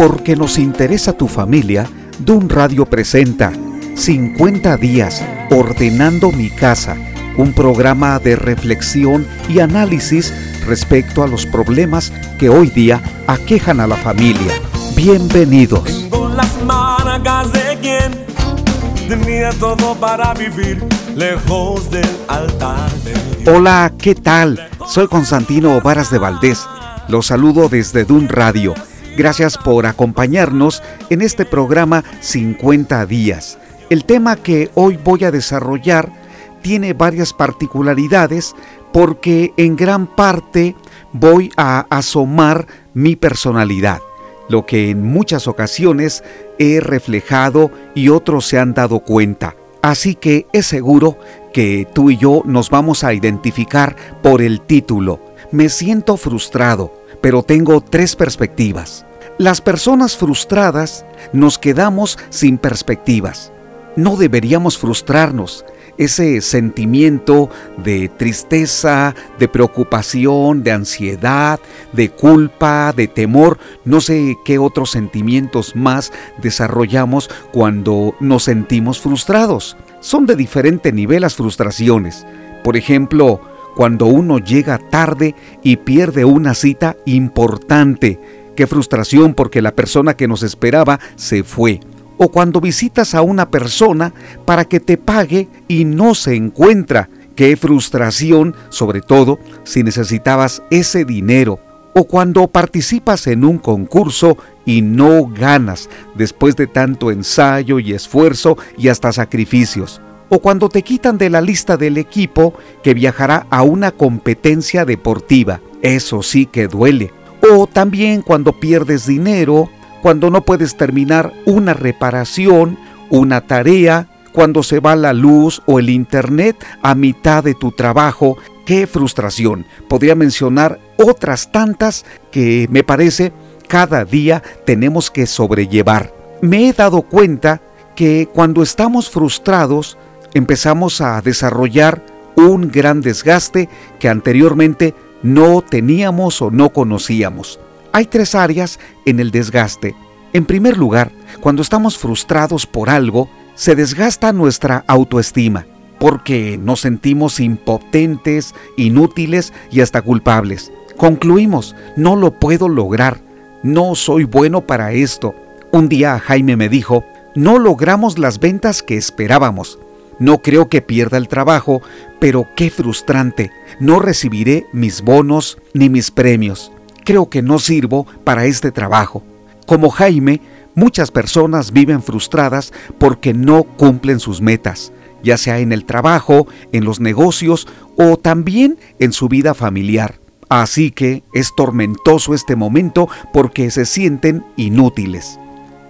Porque nos interesa tu familia, Dun Radio presenta 50 días ordenando mi casa, un programa de reflexión y análisis respecto a los problemas que hoy día aquejan a la familia. Bienvenidos. Tengo las marcas de quien tenía todo para vivir lejos del altar de Dios. Hola, ¿qué tal? Soy Constantino Varas de Valdés. Los saludo desde Dun Radio. Gracias por acompañarnos en este programa 50 días. El tema que hoy voy a desarrollar tiene varias particularidades porque en gran parte voy a asomar mi personalidad, lo que en muchas ocasiones he reflejado y otros se han dado cuenta. Así que es seguro que tú y yo nos vamos a identificar por el título. Me siento frustrado, pero tengo tres perspectivas. Las personas frustradas nos quedamos sin perspectivas. No deberíamos frustrarnos. Ese sentimiento de tristeza, de preocupación, de ansiedad, de culpa, de temor, no sé qué otros sentimientos más desarrollamos cuando nos sentimos frustrados. Son de diferente nivel las frustraciones. Por ejemplo, cuando uno llega tarde y pierde una cita importante. Qué frustración porque la persona que nos esperaba se fue. O cuando visitas a una persona para que te pague y no se encuentra. Qué frustración, sobre todo si necesitabas ese dinero. O cuando participas en un concurso y no ganas después de tanto ensayo y esfuerzo y hasta sacrificios o cuando te quitan de la lista del equipo que viajará a una competencia deportiva. Eso sí que duele. O también cuando pierdes dinero, cuando no puedes terminar una reparación, una tarea, cuando se va la luz o el internet a mitad de tu trabajo. ¡Qué frustración! Podría mencionar otras tantas que me parece cada día tenemos que sobrellevar. Me he dado cuenta que cuando estamos frustrados empezamos a desarrollar un gran desgaste que anteriormente no teníamos o no conocíamos. Hay tres áreas en el desgaste. En primer lugar, cuando estamos frustrados por algo, se desgasta nuestra autoestima, porque nos sentimos impotentes, inútiles y hasta culpables. Concluimos, no lo puedo lograr, no soy bueno para esto. Un día Jaime me dijo, no logramos las ventas que esperábamos. No creo que pierda el trabajo, pero qué frustrante. No recibiré mis bonos ni mis premios. Creo que no sirvo para este trabajo. Como Jaime, muchas personas viven frustradas porque no cumplen sus metas, ya sea en el trabajo, en los negocios o también en su vida familiar. Así que es tormentoso este momento porque se sienten inútiles.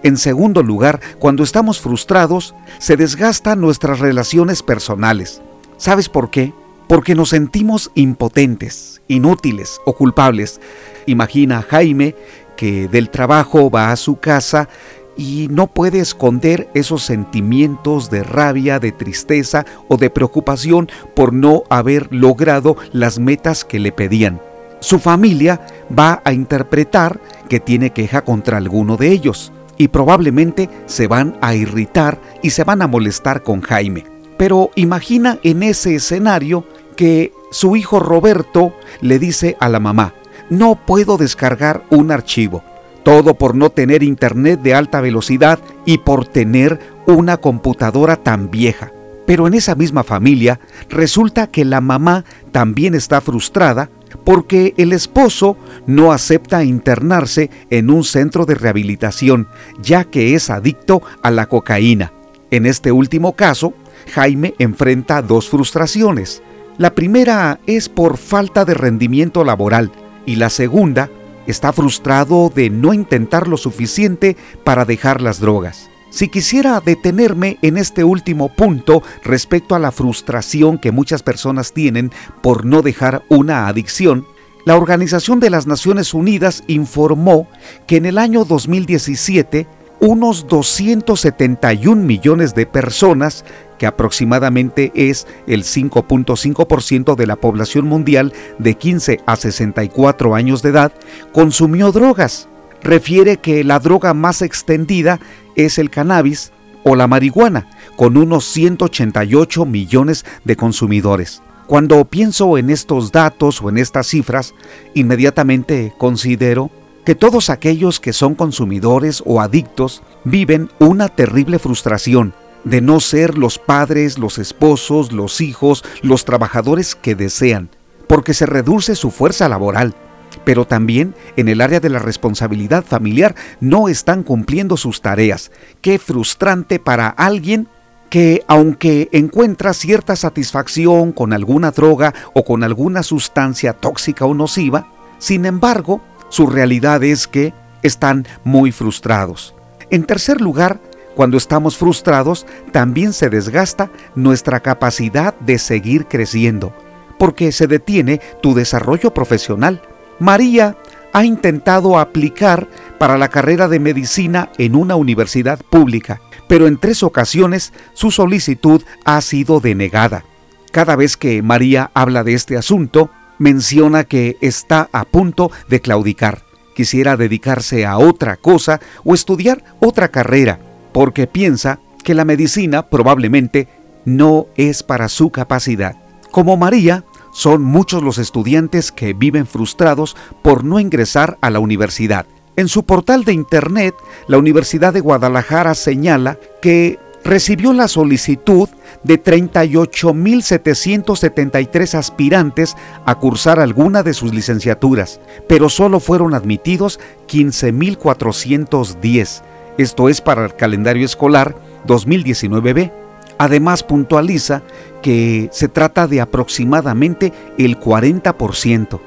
En segundo lugar, cuando estamos frustrados, se desgastan nuestras relaciones personales. ¿Sabes por qué? Porque nos sentimos impotentes, inútiles o culpables. Imagina a Jaime que del trabajo va a su casa y no puede esconder esos sentimientos de rabia, de tristeza o de preocupación por no haber logrado las metas que le pedían. Su familia va a interpretar que tiene queja contra alguno de ellos y probablemente se van a irritar y se van a molestar con Jaime. Pero imagina en ese escenario que su hijo Roberto le dice a la mamá, no puedo descargar un archivo, todo por no tener internet de alta velocidad y por tener una computadora tan vieja. Pero en esa misma familia resulta que la mamá también está frustrada porque el esposo no acepta internarse en un centro de rehabilitación, ya que es adicto a la cocaína. En este último caso, Jaime enfrenta dos frustraciones. La primera es por falta de rendimiento laboral y la segunda está frustrado de no intentar lo suficiente para dejar las drogas. Si quisiera detenerme en este último punto respecto a la frustración que muchas personas tienen por no dejar una adicción, la Organización de las Naciones Unidas informó que en el año 2017 unos 271 millones de personas, que aproximadamente es el 5.5% de la población mundial de 15 a 64 años de edad, consumió drogas refiere que la droga más extendida es el cannabis o la marihuana, con unos 188 millones de consumidores. Cuando pienso en estos datos o en estas cifras, inmediatamente considero que todos aquellos que son consumidores o adictos viven una terrible frustración de no ser los padres, los esposos, los hijos, los trabajadores que desean, porque se reduce su fuerza laboral. Pero también en el área de la responsabilidad familiar no están cumpliendo sus tareas. Qué frustrante para alguien que aunque encuentra cierta satisfacción con alguna droga o con alguna sustancia tóxica o nociva, sin embargo, su realidad es que están muy frustrados. En tercer lugar, cuando estamos frustrados, también se desgasta nuestra capacidad de seguir creciendo, porque se detiene tu desarrollo profesional. María ha intentado aplicar para la carrera de medicina en una universidad pública, pero en tres ocasiones su solicitud ha sido denegada. Cada vez que María habla de este asunto, menciona que está a punto de claudicar. Quisiera dedicarse a otra cosa o estudiar otra carrera, porque piensa que la medicina probablemente no es para su capacidad. Como María, son muchos los estudiantes que viven frustrados por no ingresar a la universidad. En su portal de internet, la Universidad de Guadalajara señala que recibió la solicitud de 38.773 aspirantes a cursar alguna de sus licenciaturas, pero solo fueron admitidos 15.410. Esto es para el calendario escolar 2019B. Además puntualiza que se trata de aproximadamente el 40%.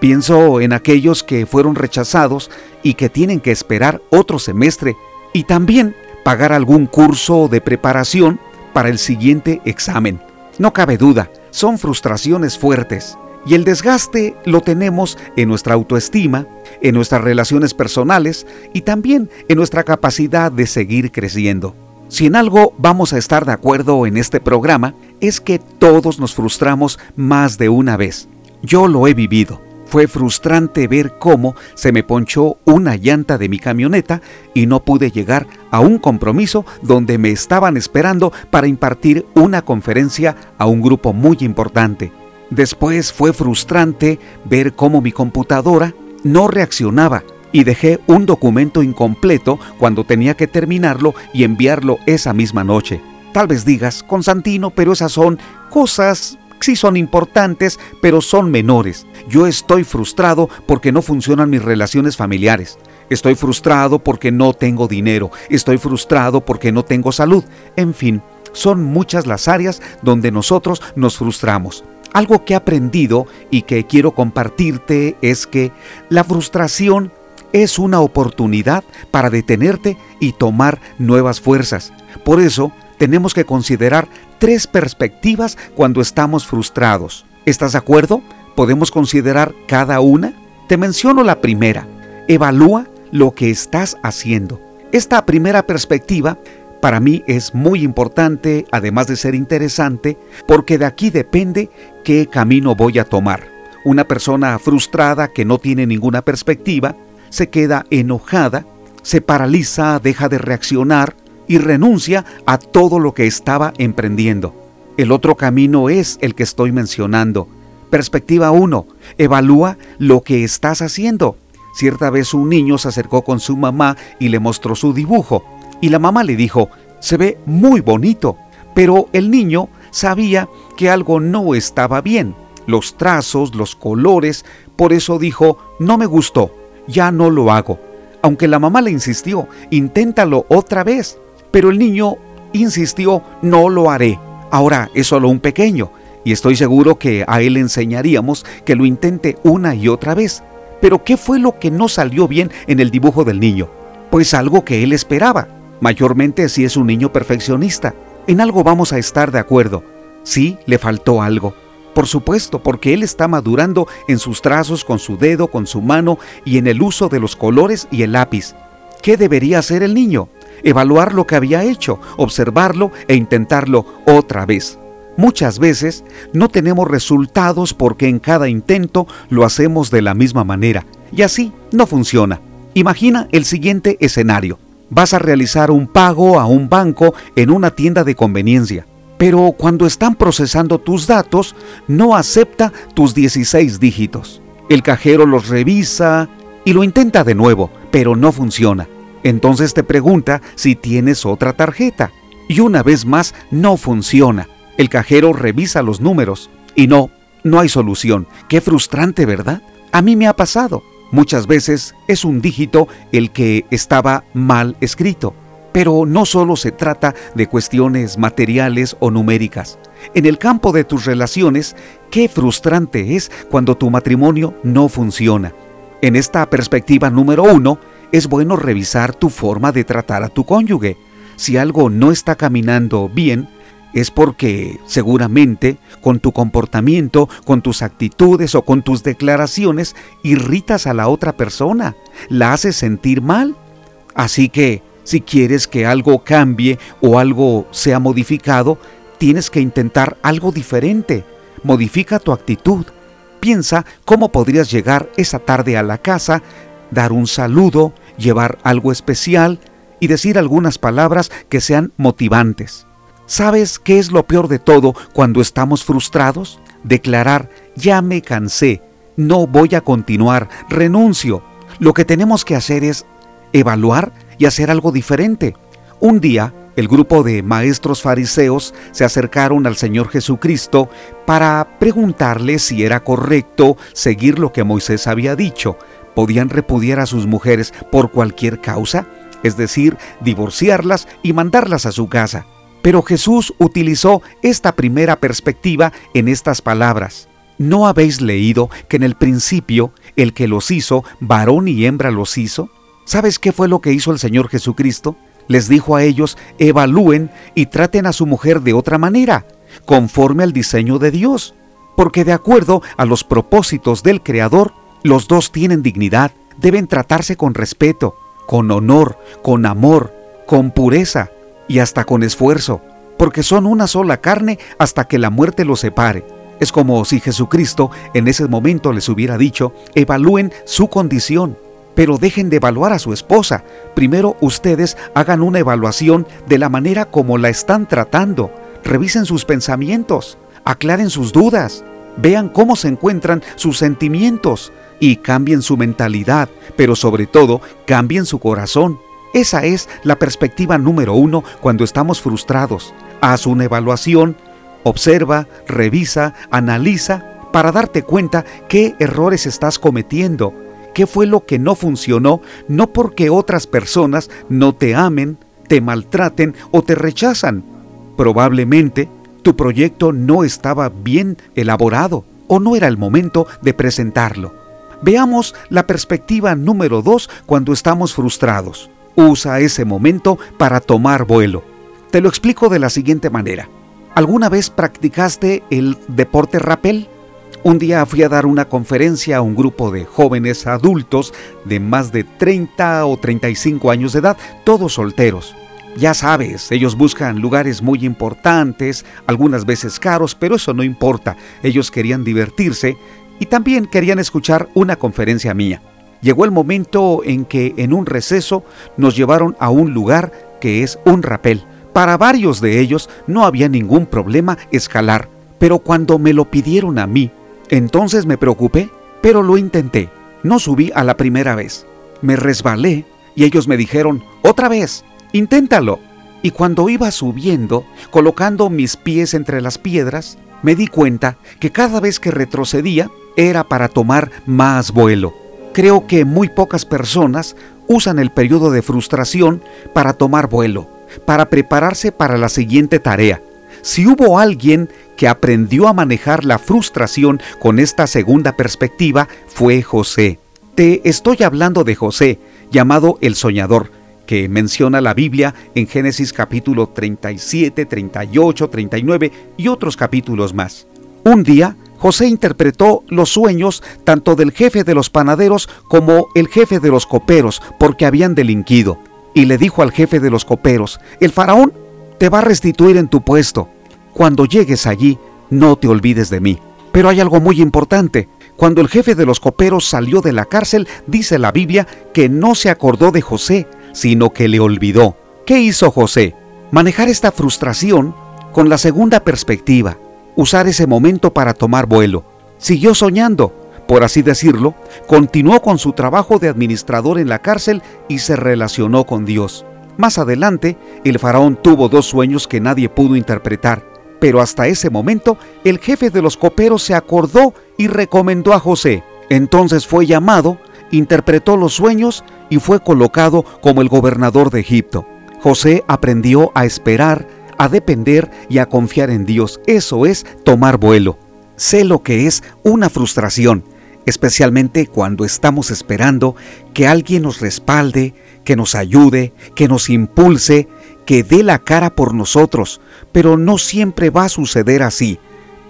Pienso en aquellos que fueron rechazados y que tienen que esperar otro semestre y también pagar algún curso de preparación para el siguiente examen. No cabe duda, son frustraciones fuertes y el desgaste lo tenemos en nuestra autoestima, en nuestras relaciones personales y también en nuestra capacidad de seguir creciendo. Si en algo vamos a estar de acuerdo en este programa, es que todos nos frustramos más de una vez. Yo lo he vivido. Fue frustrante ver cómo se me ponchó una llanta de mi camioneta y no pude llegar a un compromiso donde me estaban esperando para impartir una conferencia a un grupo muy importante. Después fue frustrante ver cómo mi computadora no reaccionaba y dejé un documento incompleto cuando tenía que terminarlo y enviarlo esa misma noche. Tal vez digas, Constantino, pero esas son cosas sí son importantes, pero son menores. Yo estoy frustrado porque no funcionan mis relaciones familiares. Estoy frustrado porque no tengo dinero. Estoy frustrado porque no tengo salud. En fin, son muchas las áreas donde nosotros nos frustramos. Algo que he aprendido y que quiero compartirte es que la frustración es una oportunidad para detenerte y tomar nuevas fuerzas. Por eso, tenemos que considerar tres perspectivas cuando estamos frustrados. ¿Estás de acuerdo? ¿Podemos considerar cada una? Te menciono la primera. Evalúa lo que estás haciendo. Esta primera perspectiva para mí es muy importante, además de ser interesante, porque de aquí depende qué camino voy a tomar. Una persona frustrada que no tiene ninguna perspectiva se queda enojada, se paraliza, deja de reaccionar, y renuncia a todo lo que estaba emprendiendo. El otro camino es el que estoy mencionando. Perspectiva 1. Evalúa lo que estás haciendo. Cierta vez un niño se acercó con su mamá y le mostró su dibujo. Y la mamá le dijo, se ve muy bonito. Pero el niño sabía que algo no estaba bien. Los trazos, los colores. Por eso dijo, no me gustó, ya no lo hago. Aunque la mamá le insistió, inténtalo otra vez. Pero el niño insistió, no lo haré. Ahora es solo un pequeño, y estoy seguro que a él enseñaríamos que lo intente una y otra vez. Pero ¿qué fue lo que no salió bien en el dibujo del niño? Pues algo que él esperaba, mayormente si es un niño perfeccionista. En algo vamos a estar de acuerdo. Sí, le faltó algo. Por supuesto, porque él está madurando en sus trazos con su dedo, con su mano y en el uso de los colores y el lápiz. ¿Qué debería hacer el niño? evaluar lo que había hecho, observarlo e intentarlo otra vez. Muchas veces no tenemos resultados porque en cada intento lo hacemos de la misma manera y así no funciona. Imagina el siguiente escenario. Vas a realizar un pago a un banco en una tienda de conveniencia, pero cuando están procesando tus datos no acepta tus 16 dígitos. El cajero los revisa y lo intenta de nuevo, pero no funciona. Entonces te pregunta si tienes otra tarjeta. Y una vez más no funciona. El cajero revisa los números y no, no hay solución. Qué frustrante, ¿verdad? A mí me ha pasado. Muchas veces es un dígito el que estaba mal escrito. Pero no solo se trata de cuestiones materiales o numéricas. En el campo de tus relaciones, qué frustrante es cuando tu matrimonio no funciona. En esta perspectiva número uno, es bueno revisar tu forma de tratar a tu cónyuge. Si algo no está caminando bien, es porque seguramente con tu comportamiento, con tus actitudes o con tus declaraciones irritas a la otra persona, la haces sentir mal. Así que si quieres que algo cambie o algo sea modificado, tienes que intentar algo diferente. Modifica tu actitud. Piensa cómo podrías llegar esa tarde a la casa, dar un saludo, llevar algo especial y decir algunas palabras que sean motivantes. ¿Sabes qué es lo peor de todo cuando estamos frustrados? Declarar, ya me cansé, no voy a continuar, renuncio. Lo que tenemos que hacer es evaluar y hacer algo diferente. Un día, el grupo de maestros fariseos se acercaron al Señor Jesucristo para preguntarle si era correcto seguir lo que Moisés había dicho. ¿Podían repudiar a sus mujeres por cualquier causa? Es decir, divorciarlas y mandarlas a su casa. Pero Jesús utilizó esta primera perspectiva en estas palabras. ¿No habéis leído que en el principio el que los hizo, varón y hembra los hizo? ¿Sabes qué fue lo que hizo el Señor Jesucristo? Les dijo a ellos, evalúen y traten a su mujer de otra manera, conforme al diseño de Dios, porque de acuerdo a los propósitos del Creador, los dos tienen dignidad, deben tratarse con respeto, con honor, con amor, con pureza, y hasta con esfuerzo, porque son una sola carne hasta que la muerte los separe. Es como si Jesucristo en ese momento les hubiera dicho, evalúen su condición, pero dejen de evaluar a su esposa. Primero ustedes hagan una evaluación de la manera como la están tratando. Revisen sus pensamientos, aclaren sus dudas, vean cómo se encuentran sus sentimientos y cambien su mentalidad, pero sobre todo cambien su corazón. Esa es la perspectiva número uno cuando estamos frustrados. Haz una evaluación, observa, revisa, analiza para darte cuenta qué errores estás cometiendo, qué fue lo que no funcionó, no porque otras personas no te amen, te maltraten o te rechazan. Probablemente tu proyecto no estaba bien elaborado o no era el momento de presentarlo. Veamos la perspectiva número dos cuando estamos frustrados. Usa ese momento para tomar vuelo. Te lo explico de la siguiente manera. ¿Alguna vez practicaste el deporte rappel? Un día fui a dar una conferencia a un grupo de jóvenes adultos de más de 30 o 35 años de edad, todos solteros. Ya sabes, ellos buscan lugares muy importantes, algunas veces caros, pero eso no importa. Ellos querían divertirse y también querían escuchar una conferencia mía. Llegó el momento en que en un receso nos llevaron a un lugar que es un rapel. Para varios de ellos no había ningún problema escalar, pero cuando me lo pidieron a mí, entonces me preocupé, pero lo intenté. No subí a la primera vez. Me resbalé y ellos me dijeron, otra vez, inténtalo. Y cuando iba subiendo, colocando mis pies entre las piedras, me di cuenta que cada vez que retrocedía era para tomar más vuelo. Creo que muy pocas personas usan el periodo de frustración para tomar vuelo, para prepararse para la siguiente tarea. Si hubo alguien que aprendió a manejar la frustración con esta segunda perspectiva, fue José. Te estoy hablando de José, llamado el soñador, que menciona la Biblia en Génesis capítulo 37, 38, 39 y otros capítulos más. Un día, José interpretó los sueños tanto del jefe de los panaderos como el jefe de los coperos, porque habían delinquido. Y le dijo al jefe de los coperos, el faraón te va a restituir en tu puesto. Cuando llegues allí, no te olvides de mí. Pero hay algo muy importante. Cuando el jefe de los coperos salió de la cárcel, dice la Biblia que no se acordó de José, sino que le olvidó. ¿Qué hizo José? Manejar esta frustración con la segunda perspectiva, usar ese momento para tomar vuelo. Siguió soñando, por así decirlo, continuó con su trabajo de administrador en la cárcel y se relacionó con Dios. Más adelante, el faraón tuvo dos sueños que nadie pudo interpretar, pero hasta ese momento el jefe de los coperos se acordó y recomendó a José. Entonces fue llamado, interpretó los sueños y fue colocado como el gobernador de Egipto. José aprendió a esperar, a depender y a confiar en Dios. Eso es tomar vuelo. Sé lo que es una frustración, especialmente cuando estamos esperando que alguien nos respalde, que nos ayude, que nos impulse, que dé la cara por nosotros, pero no siempre va a suceder así.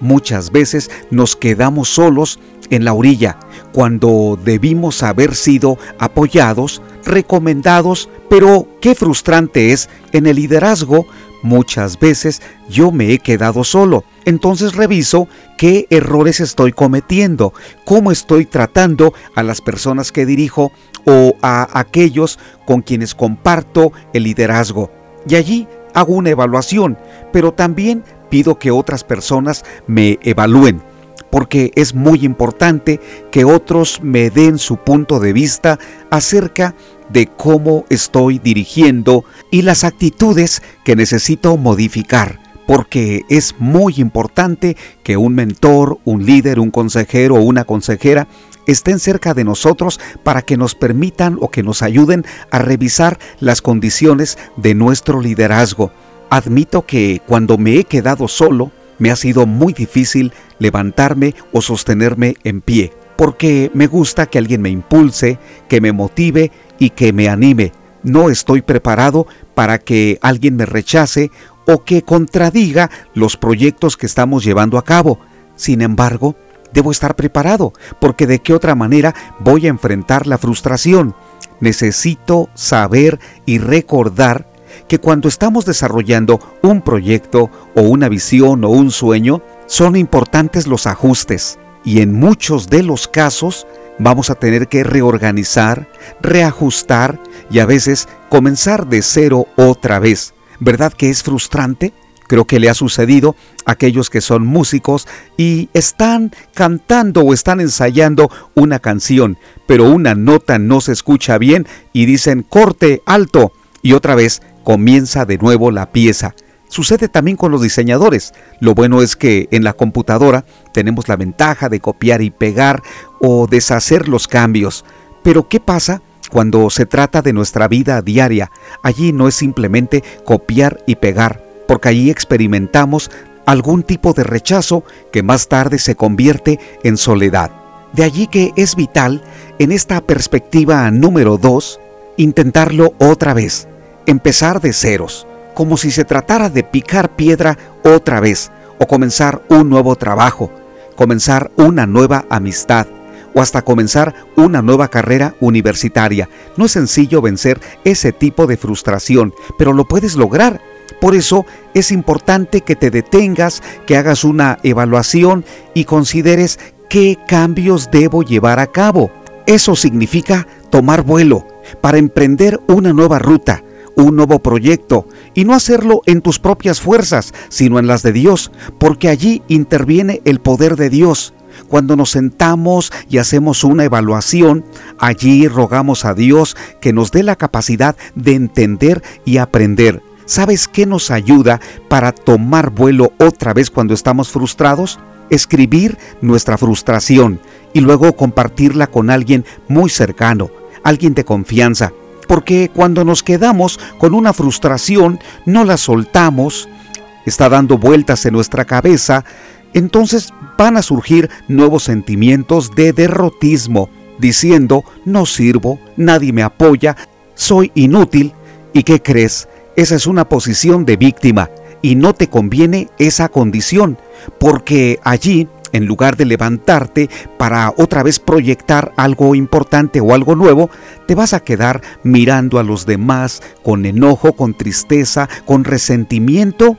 Muchas veces nos quedamos solos en la orilla, cuando debimos haber sido apoyados, recomendados, pero qué frustrante es en el liderazgo. Muchas veces yo me he quedado solo. Entonces reviso qué errores estoy cometiendo, cómo estoy tratando a las personas que dirijo o a aquellos con quienes comparto el liderazgo. Y allí hago una evaluación, pero también pido que otras personas me evalúen, porque es muy importante que otros me den su punto de vista acerca de cómo estoy dirigiendo y las actitudes que necesito modificar porque es muy importante que un mentor, un líder, un consejero o una consejera estén cerca de nosotros para que nos permitan o que nos ayuden a revisar las condiciones de nuestro liderazgo. Admito que cuando me he quedado solo, me ha sido muy difícil levantarme o sostenerme en pie, porque me gusta que alguien me impulse, que me motive y que me anime. No estoy preparado para que alguien me rechace o que contradiga los proyectos que estamos llevando a cabo. Sin embargo, debo estar preparado, porque de qué otra manera voy a enfrentar la frustración. Necesito saber y recordar que cuando estamos desarrollando un proyecto o una visión o un sueño, son importantes los ajustes y en muchos de los casos vamos a tener que reorganizar, reajustar y a veces comenzar de cero otra vez. ¿Verdad que es frustrante? Creo que le ha sucedido a aquellos que son músicos y están cantando o están ensayando una canción, pero una nota no se escucha bien y dicen corte, alto, y otra vez comienza de nuevo la pieza. Sucede también con los diseñadores. Lo bueno es que en la computadora tenemos la ventaja de copiar y pegar o deshacer los cambios. Pero ¿qué pasa cuando se trata de nuestra vida diaria? Allí no es simplemente copiar y pegar porque allí experimentamos algún tipo de rechazo que más tarde se convierte en soledad. De allí que es vital, en esta perspectiva número 2, intentarlo otra vez, empezar de ceros, como si se tratara de picar piedra otra vez, o comenzar un nuevo trabajo, comenzar una nueva amistad, o hasta comenzar una nueva carrera universitaria. No es sencillo vencer ese tipo de frustración, pero lo puedes lograr por eso es importante que te detengas, que hagas una evaluación y consideres qué cambios debo llevar a cabo. Eso significa tomar vuelo para emprender una nueva ruta, un nuevo proyecto, y no hacerlo en tus propias fuerzas, sino en las de Dios, porque allí interviene el poder de Dios. Cuando nos sentamos y hacemos una evaluación, allí rogamos a Dios que nos dé la capacidad de entender y aprender ¿Sabes qué nos ayuda para tomar vuelo otra vez cuando estamos frustrados? Escribir nuestra frustración y luego compartirla con alguien muy cercano, alguien de confianza. Porque cuando nos quedamos con una frustración, no la soltamos, está dando vueltas en nuestra cabeza, entonces van a surgir nuevos sentimientos de derrotismo, diciendo, no sirvo, nadie me apoya, soy inútil. ¿Y qué crees? Esa es una posición de víctima y no te conviene esa condición, porque allí, en lugar de levantarte para otra vez proyectar algo importante o algo nuevo, te vas a quedar mirando a los demás con enojo, con tristeza, con resentimiento,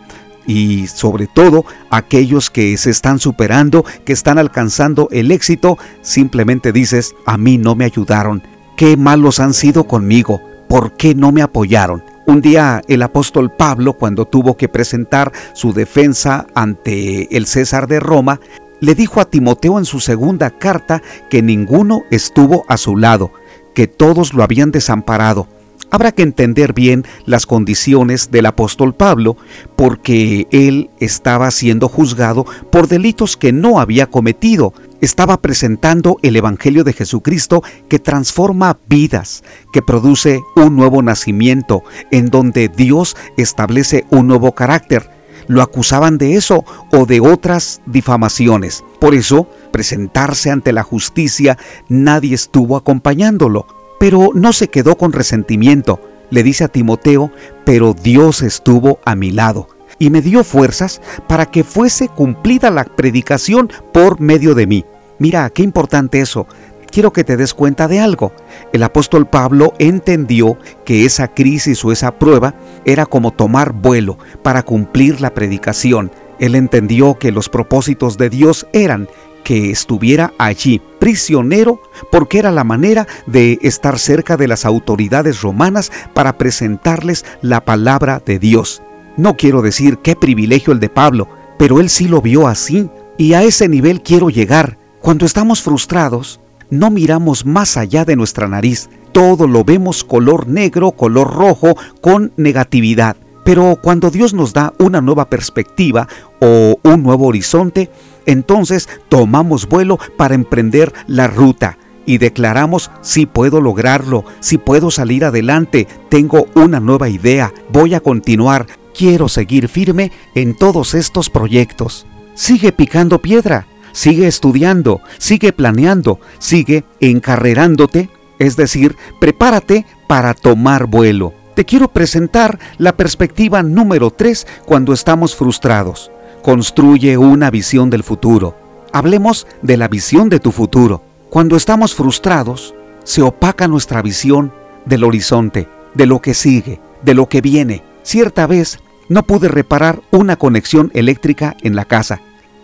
y sobre todo aquellos que se están superando, que están alcanzando el éxito, simplemente dices, a mí no me ayudaron, qué malos han sido conmigo, ¿por qué no me apoyaron? Un día el apóstol Pablo, cuando tuvo que presentar su defensa ante el César de Roma, le dijo a Timoteo en su segunda carta que ninguno estuvo a su lado, que todos lo habían desamparado. Habrá que entender bien las condiciones del apóstol Pablo, porque él estaba siendo juzgado por delitos que no había cometido, estaba presentando el Evangelio de Jesucristo que transforma vidas, que produce un nuevo nacimiento, en donde Dios establece un nuevo carácter. Lo acusaban de eso o de otras difamaciones. Por eso, presentarse ante la justicia, nadie estuvo acompañándolo. Pero no se quedó con resentimiento. Le dice a Timoteo, pero Dios estuvo a mi lado y me dio fuerzas para que fuese cumplida la predicación por medio de mí. Mira, qué importante eso. Quiero que te des cuenta de algo. El apóstol Pablo entendió que esa crisis o esa prueba era como tomar vuelo para cumplir la predicación. Él entendió que los propósitos de Dios eran que estuviera allí prisionero porque era la manera de estar cerca de las autoridades romanas para presentarles la palabra de Dios. No quiero decir qué privilegio el de Pablo, pero él sí lo vio así y a ese nivel quiero llegar. Cuando estamos frustrados, no miramos más allá de nuestra nariz. Todo lo vemos color negro, color rojo, con negatividad. Pero cuando Dios nos da una nueva perspectiva o un nuevo horizonte, entonces tomamos vuelo para emprender la ruta y declaramos si puedo lograrlo, si puedo salir adelante, tengo una nueva idea, voy a continuar, quiero seguir firme en todos estos proyectos. Sigue picando piedra, sigue estudiando, sigue planeando, sigue encarrerándote, es decir, prepárate para tomar vuelo. Te quiero presentar la perspectiva número 3 cuando estamos frustrados. Construye una visión del futuro. Hablemos de la visión de tu futuro. Cuando estamos frustrados, se opaca nuestra visión del horizonte, de lo que sigue, de lo que viene. Cierta vez no pude reparar una conexión eléctrica en la casa.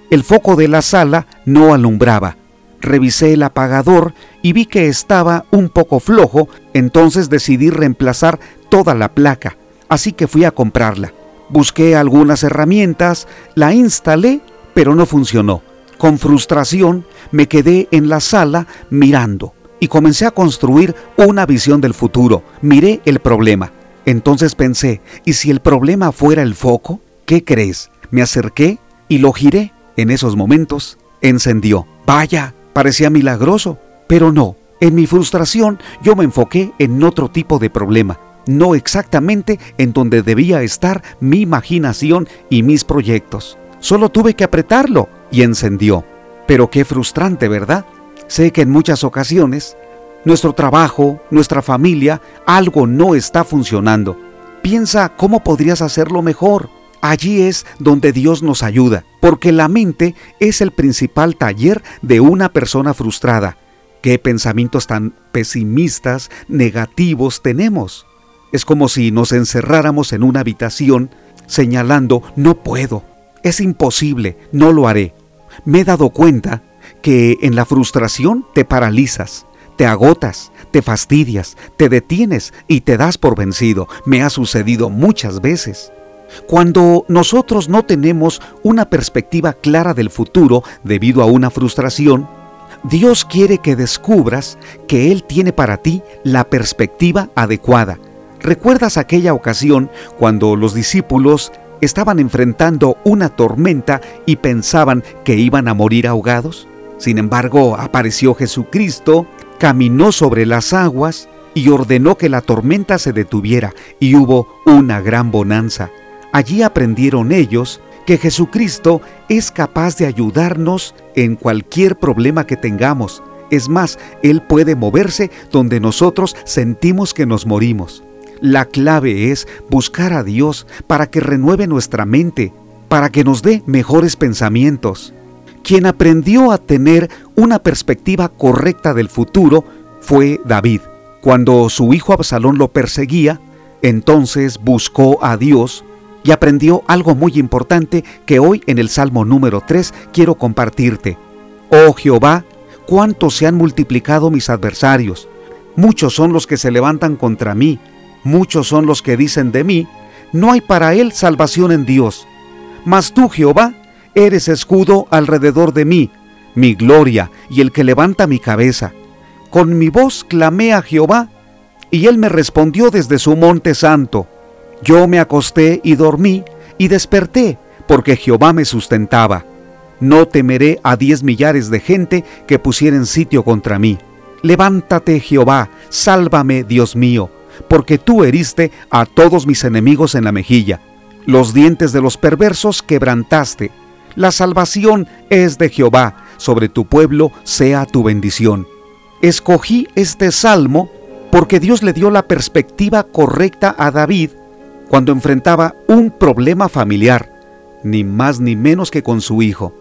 El foco de la sala no alumbraba. Revisé el apagador y vi que estaba un poco flojo, entonces decidí reemplazar toda la placa, así que fui a comprarla. Busqué algunas herramientas, la instalé, pero no funcionó. Con frustración me quedé en la sala mirando y comencé a construir una visión del futuro. Miré el problema entonces pensé, ¿y si el problema fuera el foco? ¿Qué crees? Me acerqué y lo giré. En esos momentos encendió. Vaya, parecía milagroso, pero no. En mi frustración yo me enfoqué en otro tipo de problema, no exactamente en donde debía estar mi imaginación y mis proyectos. Solo tuve que apretarlo y encendió. Pero qué frustrante, ¿verdad? Sé que en muchas ocasiones nuestro trabajo, nuestra familia, algo no está funcionando. Piensa cómo podrías hacerlo mejor. Allí es donde Dios nos ayuda, porque la mente es el principal taller de una persona frustrada. ¿Qué pensamientos tan pesimistas, negativos tenemos? Es como si nos encerráramos en una habitación señalando, no puedo, es imposible, no lo haré. Me he dado cuenta que en la frustración te paralizas te agotas, te fastidias, te detienes y te das por vencido. Me ha sucedido muchas veces. Cuando nosotros no tenemos una perspectiva clara del futuro debido a una frustración, Dios quiere que descubras que Él tiene para ti la perspectiva adecuada. ¿Recuerdas aquella ocasión cuando los discípulos estaban enfrentando una tormenta y pensaban que iban a morir ahogados? Sin embargo, apareció Jesucristo caminó sobre las aguas y ordenó que la tormenta se detuviera y hubo una gran bonanza. Allí aprendieron ellos que Jesucristo es capaz de ayudarnos en cualquier problema que tengamos. Es más, Él puede moverse donde nosotros sentimos que nos morimos. La clave es buscar a Dios para que renueve nuestra mente, para que nos dé mejores pensamientos. Quien aprendió a tener una perspectiva correcta del futuro fue David. Cuando su hijo Absalón lo perseguía, entonces buscó a Dios y aprendió algo muy importante que hoy en el Salmo número 3 quiero compartirte. Oh Jehová, cuánto se han multiplicado mis adversarios. Muchos son los que se levantan contra mí, muchos son los que dicen de mí, no hay para él salvación en Dios. Mas tú, Jehová, eres escudo alrededor de mí, mi gloria y el que levanta mi cabeza. Con mi voz clamé a Jehová, y él me respondió desde su monte santo. Yo me acosté y dormí, y desperté, porque Jehová me sustentaba. No temeré a diez millares de gente que pusieren sitio contra mí. Levántate, Jehová, sálvame, Dios mío, porque tú heriste a todos mis enemigos en la mejilla. Los dientes de los perversos quebrantaste. La salvación es de Jehová, sobre tu pueblo sea tu bendición. Escogí este salmo porque Dios le dio la perspectiva correcta a David cuando enfrentaba un problema familiar, ni más ni menos que con su hijo.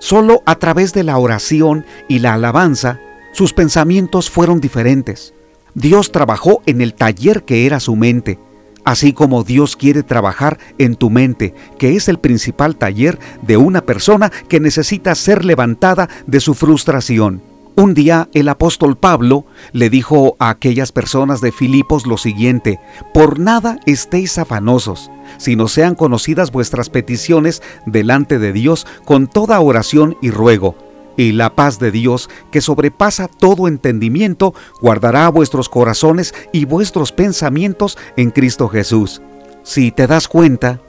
Solo a través de la oración y la alabanza, sus pensamientos fueron diferentes. Dios trabajó en el taller que era su mente, así como Dios quiere trabajar en tu mente, que es el principal taller de una persona que necesita ser levantada de su frustración. Un día el apóstol Pablo le dijo a aquellas personas de Filipos lo siguiente, por nada estéis afanosos, sino sean conocidas vuestras peticiones delante de Dios con toda oración y ruego. Y la paz de Dios, que sobrepasa todo entendimiento, guardará vuestros corazones y vuestros pensamientos en Cristo Jesús. Si te das cuenta,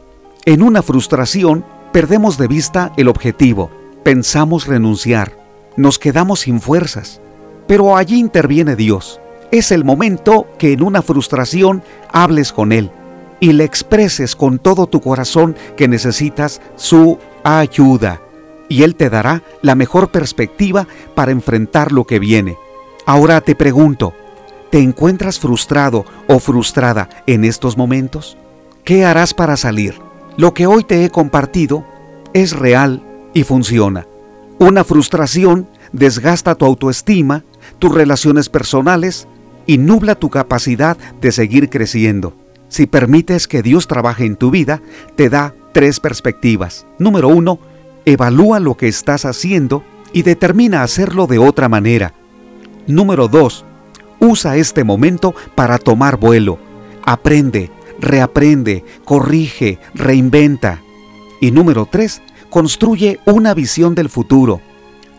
en una frustración perdemos de vista el objetivo, pensamos renunciar nos quedamos sin fuerzas. Pero allí interviene Dios. Es el momento que en una frustración hables con Él y le expreses con todo tu corazón que necesitas su ayuda. Y Él te dará la mejor perspectiva para enfrentar lo que viene. Ahora te pregunto, ¿te encuentras frustrado o frustrada en estos momentos? ¿Qué harás para salir? Lo que hoy te he compartido es real y funciona. Una frustración desgasta tu autoestima, tus relaciones personales y nubla tu capacidad de seguir creciendo. Si permites que Dios trabaje en tu vida, te da tres perspectivas. Número uno, evalúa lo que estás haciendo y determina hacerlo de otra manera. Número dos, usa este momento para tomar vuelo. Aprende, reaprende, corrige, reinventa. Y número tres, Construye una visión del futuro.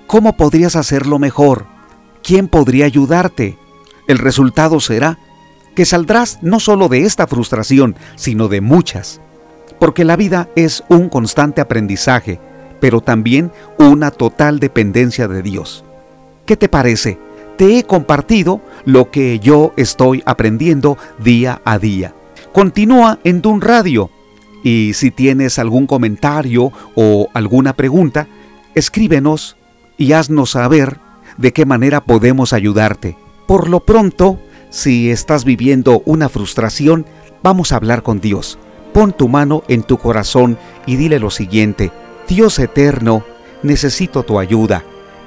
¿Cómo podrías hacerlo mejor? ¿Quién podría ayudarte? El resultado será que saldrás no solo de esta frustración, sino de muchas. Porque la vida es un constante aprendizaje, pero también una total dependencia de Dios. ¿Qué te parece? Te he compartido lo que yo estoy aprendiendo día a día. Continúa en Dun Radio y si tienes algún comentario o alguna pregunta, escríbenos y haznos saber de qué manera podemos ayudarte. Por lo pronto, si estás viviendo una frustración, vamos a hablar con Dios. Pon tu mano en tu corazón y dile lo siguiente, Dios eterno, necesito tu ayuda.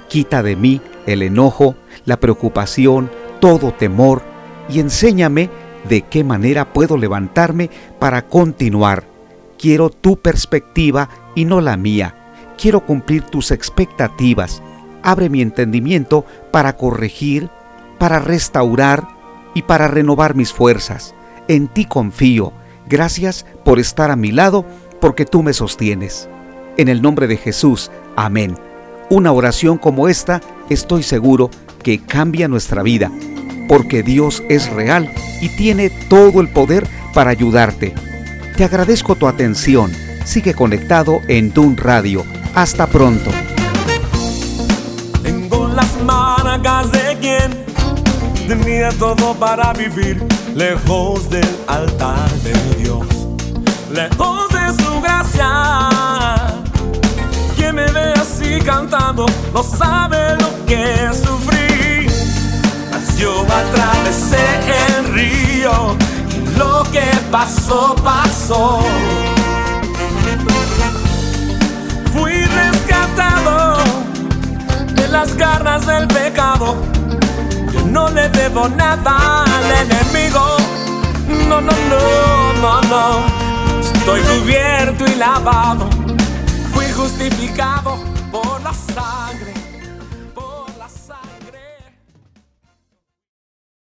Quita de mí el enojo, la preocupación, todo temor y enséñame de qué manera puedo levantarme para continuar Quiero tu perspectiva y no la mía. Quiero cumplir tus expectativas. Abre mi entendimiento para corregir, para restaurar y para renovar mis fuerzas. En ti confío. Gracias por estar a mi lado, porque tú me sostienes. En el nombre de Jesús, amén. Una oración como esta estoy seguro que cambia nuestra vida, porque Dios es real y tiene todo el poder para ayudarte. Te agradezco tu atención. Sigue conectado en Dun Radio. Hasta pronto. Tengo las de quien tenía todo para vivir lejos del altar de Dios, lejos de su gracia. Quien me ve así cantando no sabe lo que sufrí. Mas yo atravesé el río lo que pasó, pasó. Fui rescatado de las garras del pecado. Yo no le debo nada al enemigo. No, no, no, no, no. Estoy cubierto y lavado, justificado por la sangre